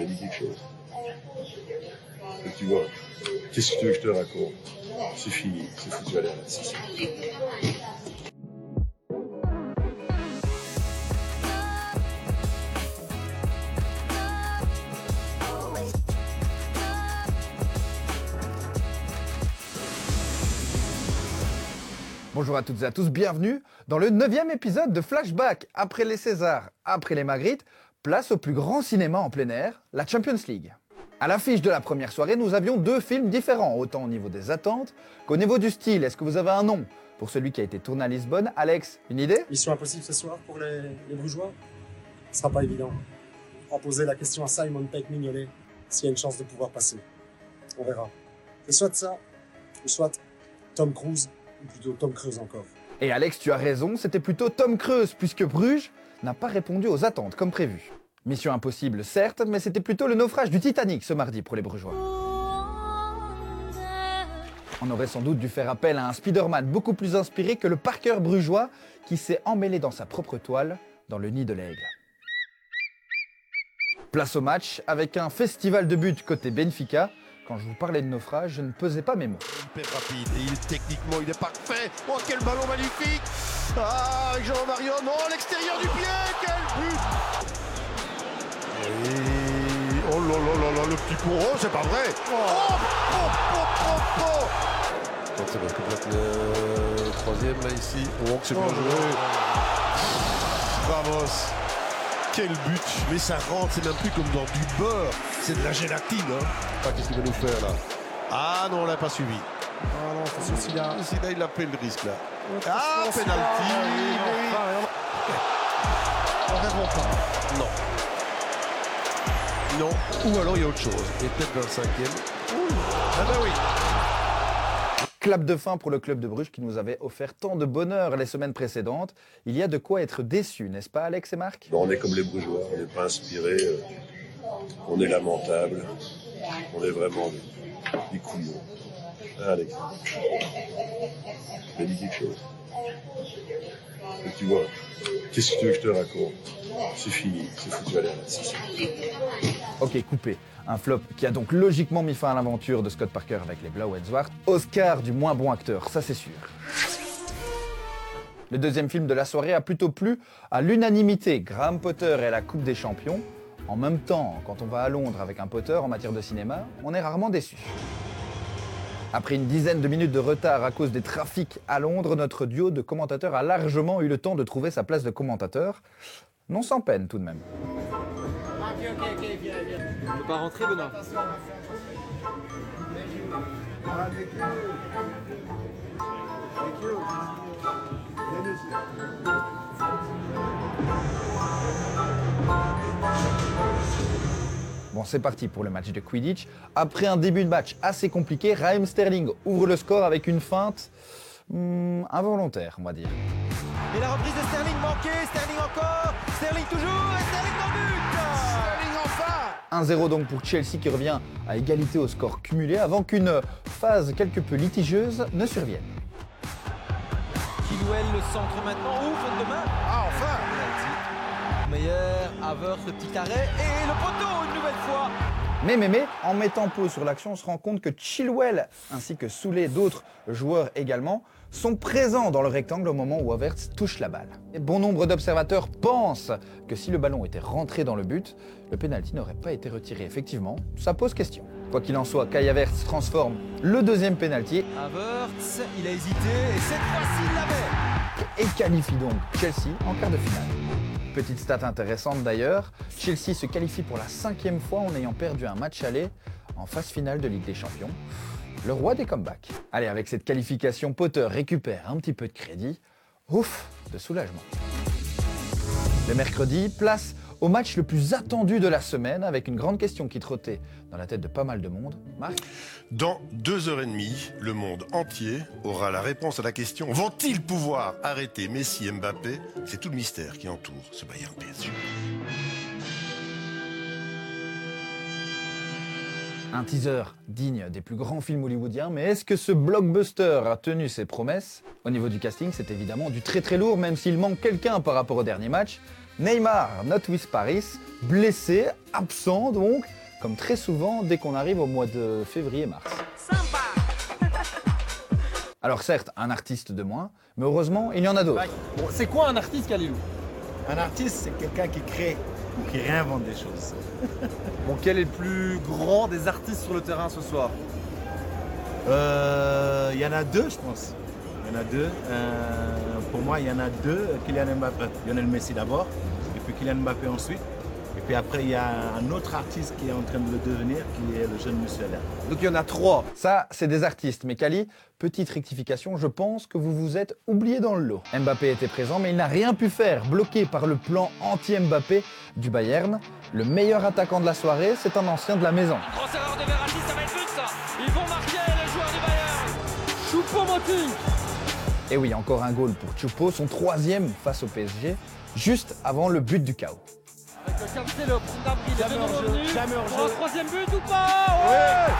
Quelque chose. Et tu vois, qu'est-ce que tu veux que je te raconte? C'est fini, c'est foutu à l'air. Bonjour à toutes et à tous, bienvenue dans le neuvième épisode de Flashback. Après les Césars, après les Magritte, place au plus grand cinéma en plein air, la Champions League. À l'affiche de la première soirée, nous avions deux films différents, autant au niveau des attentes qu'au niveau du style. Est-ce que vous avez un nom pour celui qui a été tourné à Lisbonne? Alex, une idée? Mission impossible ce soir pour les, les Brugeois? Ce sera pas évident. On va poser la question à Simon Peck Mignolet s'il y a une chance de pouvoir passer. On verra. C'est soit ça, ou soit Tom Cruise, ou plutôt Tom Cruise encore. Et Alex, tu as raison, c'était plutôt Tom Cruise, puisque Bruges n'a pas répondu aux attentes comme prévu. Mission impossible, certes, mais c'était plutôt le naufrage du Titanic ce mardi pour les Brugeois. On aurait sans doute dû faire appel à un Spider-Man beaucoup plus inspiré que le Parker brugeois qui s'est emmêlé dans sa propre toile dans le nid de l'aigle. Place au match avec un festival de buts côté Benfica. Quand je vous parlais de naufrage, je ne pesais pas mes mots. hyper rapide il techniquement il est parfait. Oh quel ballon magnifique Ah avec Jean Mario, non à l'extérieur du pied, quel but Et oh là là là là le petit pour oh c'est pas vrai Oh oh oh oh oh le troisième là ici. Oh, c'est bien joué. Vamos Quel but Mais ça rentre, c'est même plus comme dans du beurre, c'est de la gélatine hein. Ah, Qu'est-ce qu'il va nous faire là Ah non on l'a pas suivi. Ah non, c'est. Ici là, il a pris le risque là. Ah penalty On répond pas. Non. Non. Ou alors il y a autre chose. Et peut-être dans le cinquième. Ah bah oui Clap de fin pour le club de Bruges qui nous avait offert tant de bonheur les semaines précédentes. Il y a de quoi être déçu, n'est-ce pas Alex et Marc? On est comme les Brugeois, on n'est pas inspiré, euh, on est lamentable, on est vraiment des, couillons. Hein, Alex Je dit quelque chose. Et tu vois, qu'est-ce que tu veux que je te raconte? C'est fini, c'est foutu l'air là. Ok, coupé. Un flop qui a donc logiquement mis fin à l'aventure de Scott Parker avec les Blau Zwart. Oscar du moins bon acteur, ça c'est sûr. Le deuxième film de la soirée a plutôt plu à l'unanimité. Graham Potter et la Coupe des Champions. En même temps, quand on va à Londres avec un Potter en matière de cinéma, on est rarement déçu. Après une dizaine de minutes de retard à cause des trafics à Londres, notre duo de commentateurs a largement eu le temps de trouver sa place de commentateur. Non sans peine tout de même. On peut pas rentrer, Benoît? Bon, c'est parti pour le match de Quidditch. Après un début de match assez compliqué, Raheem Sterling ouvre le score avec une feinte hmm, involontaire, on va dire. Et la reprise de Sterling manquée, Sterling encore, Sterling toujours, et Sterling dans le but Sterling enfin 1-0 donc pour Chelsea qui revient à égalité au score cumulé avant qu'une phase quelque peu litigieuse ne survienne. Le centre maintenant, ouf, faute de main Ah enfin Meilleur, Havertz, le petit arrêt, et le poteau une nouvelle fois Mais, mais, mais, en mettant pause sur l'action, on se rend compte que Chilwell ainsi que Soulé, d'autres joueurs également, sont présents dans le rectangle au moment où Havertz touche la balle. Et bon nombre d'observateurs pensent que si le ballon était rentré dans le but, le pénalty n'aurait pas été retiré. Effectivement, ça pose question. Quoi qu'il en soit, Kai Havertz transforme le deuxième pénalty Havertz, il a hésité, et cette fois-ci il l'avait et qualifie donc Chelsea en quart de finale. Petite stat intéressante d'ailleurs, Chelsea se qualifie pour la cinquième fois en ayant perdu un match aller en phase finale de Ligue des Champions. Le roi des comebacks. Allez, avec cette qualification, Potter récupère un petit peu de crédit. Ouf, de soulagement. Le mercredi, place au match le plus attendu de la semaine avec une grande question qui trottait dans la tête de pas mal de monde. Marc Dans deux heures et demie, le monde entier aura la réponse à la question vont-ils pouvoir arrêter Messi et Mbappé? C'est tout le mystère qui entoure ce Bayern PSG. Un teaser digne des plus grands films hollywoodiens, mais est-ce que ce blockbuster a tenu ses promesses? Au niveau du casting, c'est évidemment du très très lourd, même s'il manque quelqu'un par rapport au dernier match. Neymar, not with Paris, blessé, absent donc, comme très souvent dès qu'on arrive au mois de février-mars. Alors certes, un artiste de moins, mais heureusement, il y en a d'autres. C'est quoi un artiste, Kalilou? Un artiste, c'est quelqu'un qui crée ou qui réinvente des choses. Bon, quel est le plus grand des artistes sur le terrain ce soir? Euh, Il y en a deux, je pense. Il y en a deux. Euh, pour moi, il y en a deux. Kylian Mbappé, Lionel Messi d'abord, et puis Kylian Mbappé ensuite. Et puis après, il y a un autre artiste qui est en train de le devenir, qui est le jeune monsieur là. Donc il y en a trois. Ça, c'est des artistes. Mais Kali, petite rectification, je pense que vous vous êtes oublié dans le lot. Mbappé était présent, mais il n'a rien pu faire, bloqué par le plan anti-Mbappé du Bayern. Le meilleur attaquant de la soirée, c'est un ancien de la maison. Grosse erreur de Verratti, ça va être but ça Ils vont marquer les joueurs du Bayern Choupo-Moting Et oui, encore un goal pour Choupo, son troisième face au PSG, juste avant le but du chaos. Avec le Cancelo, Gnabry, troisième but ou pas Ouais,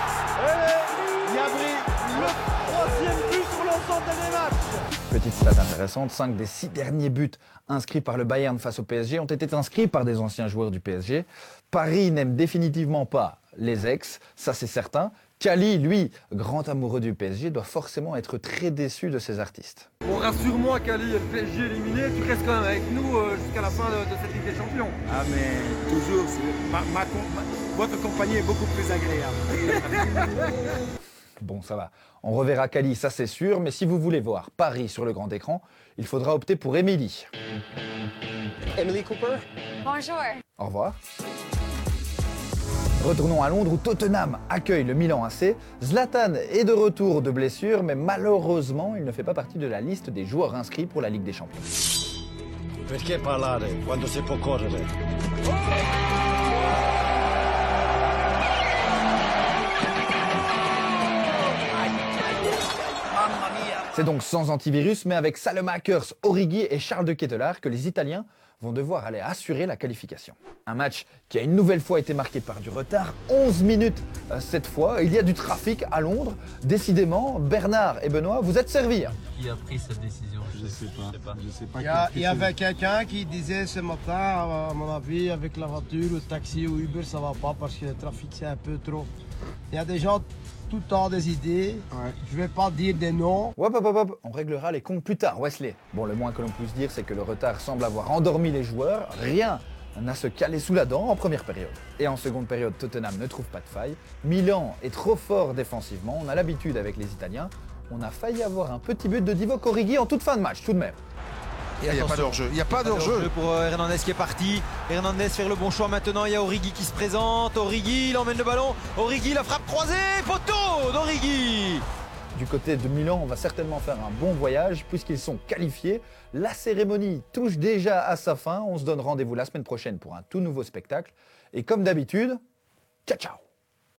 Gnabry, le troisième but sur l'ensemble des matchs. Petite stat intéressante, 5 des 6 derniers buts inscrits par le Bayern face au PSG ont été inscrits par des anciens joueurs du PSG. Paris n'aime définitivement pas les ex, ça c'est certain. Kali, lui, grand amoureux du PSG, doit forcément être très déçu de ses artistes. Bon, rassure-moi, Kali, le PSG éliminé, tu restes quand même avec nous euh, jusqu'à la fin de, de cette Ligue des Champions. Ah, mais toujours, c'est- ma- ma com- ma- votre compagnie est beaucoup plus agréable. Bon, ça va. On reverra Kali, ça c'est sûr, mais si vous voulez voir Paris sur le grand écran, il faudra opter pour Émilie. Emily Cooper? Bonjour. Au revoir. Retournons à Londres où Tottenham accueille le Milan AC. Zlatan est de retour de blessure, mais malheureusement, il ne fait pas partie de la liste des joueurs inscrits pour la Ligue des Champions. Perché parlare quando si può correre? C'est donc sans antivirus, mais avec Salemakers, Origi et Charles de Ketelaar que les Italiens vont devoir aller assurer la qualification. Un match qui a une nouvelle fois été marqué par du retard, 11 minutes euh, cette fois. Il y a du trafic à Londres. Décidément, Bernard et Benoît, vous êtes servis. Qui a pris cette décision? Je sais pas. Je sais pas. Il y, a- il y avait quelqu'un qui disait ce matin, à mon avis, avec la voiture, le taxi ou Uber, ça va pas parce que le trafic c'est un peu trop. Il y a des gens tout le temps des idées. Je vais pas dire des noms. Hop, hop, hop, hop, on réglera les comptes plus tard, Wesley. Bon, le moins que l'on puisse dire, c'est que le retard semble avoir endormi les joueurs. Rien n'a se caler sous la dent en première période. Et en seconde période, Tottenham ne trouve pas de faille. Milan est trop fort défensivement. On a l'habitude avec les Italiens. On a failli avoir un petit but de Divock Origi en toute fin de match, tout de même. Il n'y a pas d'enjeu. Il n'y a pas Pas de d'enjeu. hors-jeu pour euh, Hernandez qui est parti. Hernandez faire le bon choix maintenant. Il y a Origi qui se présente. Origi, il emmène le ballon. Origi, la frappe croisée. Poteau d'Origi. Du côté de Milan, on va certainement faire un bon voyage puisqu'ils sont qualifiés. La cérémonie touche déjà à sa fin. On se donne rendez-vous la semaine prochaine pour un tout nouveau spectacle. Et comme d'habitude, ciao ciao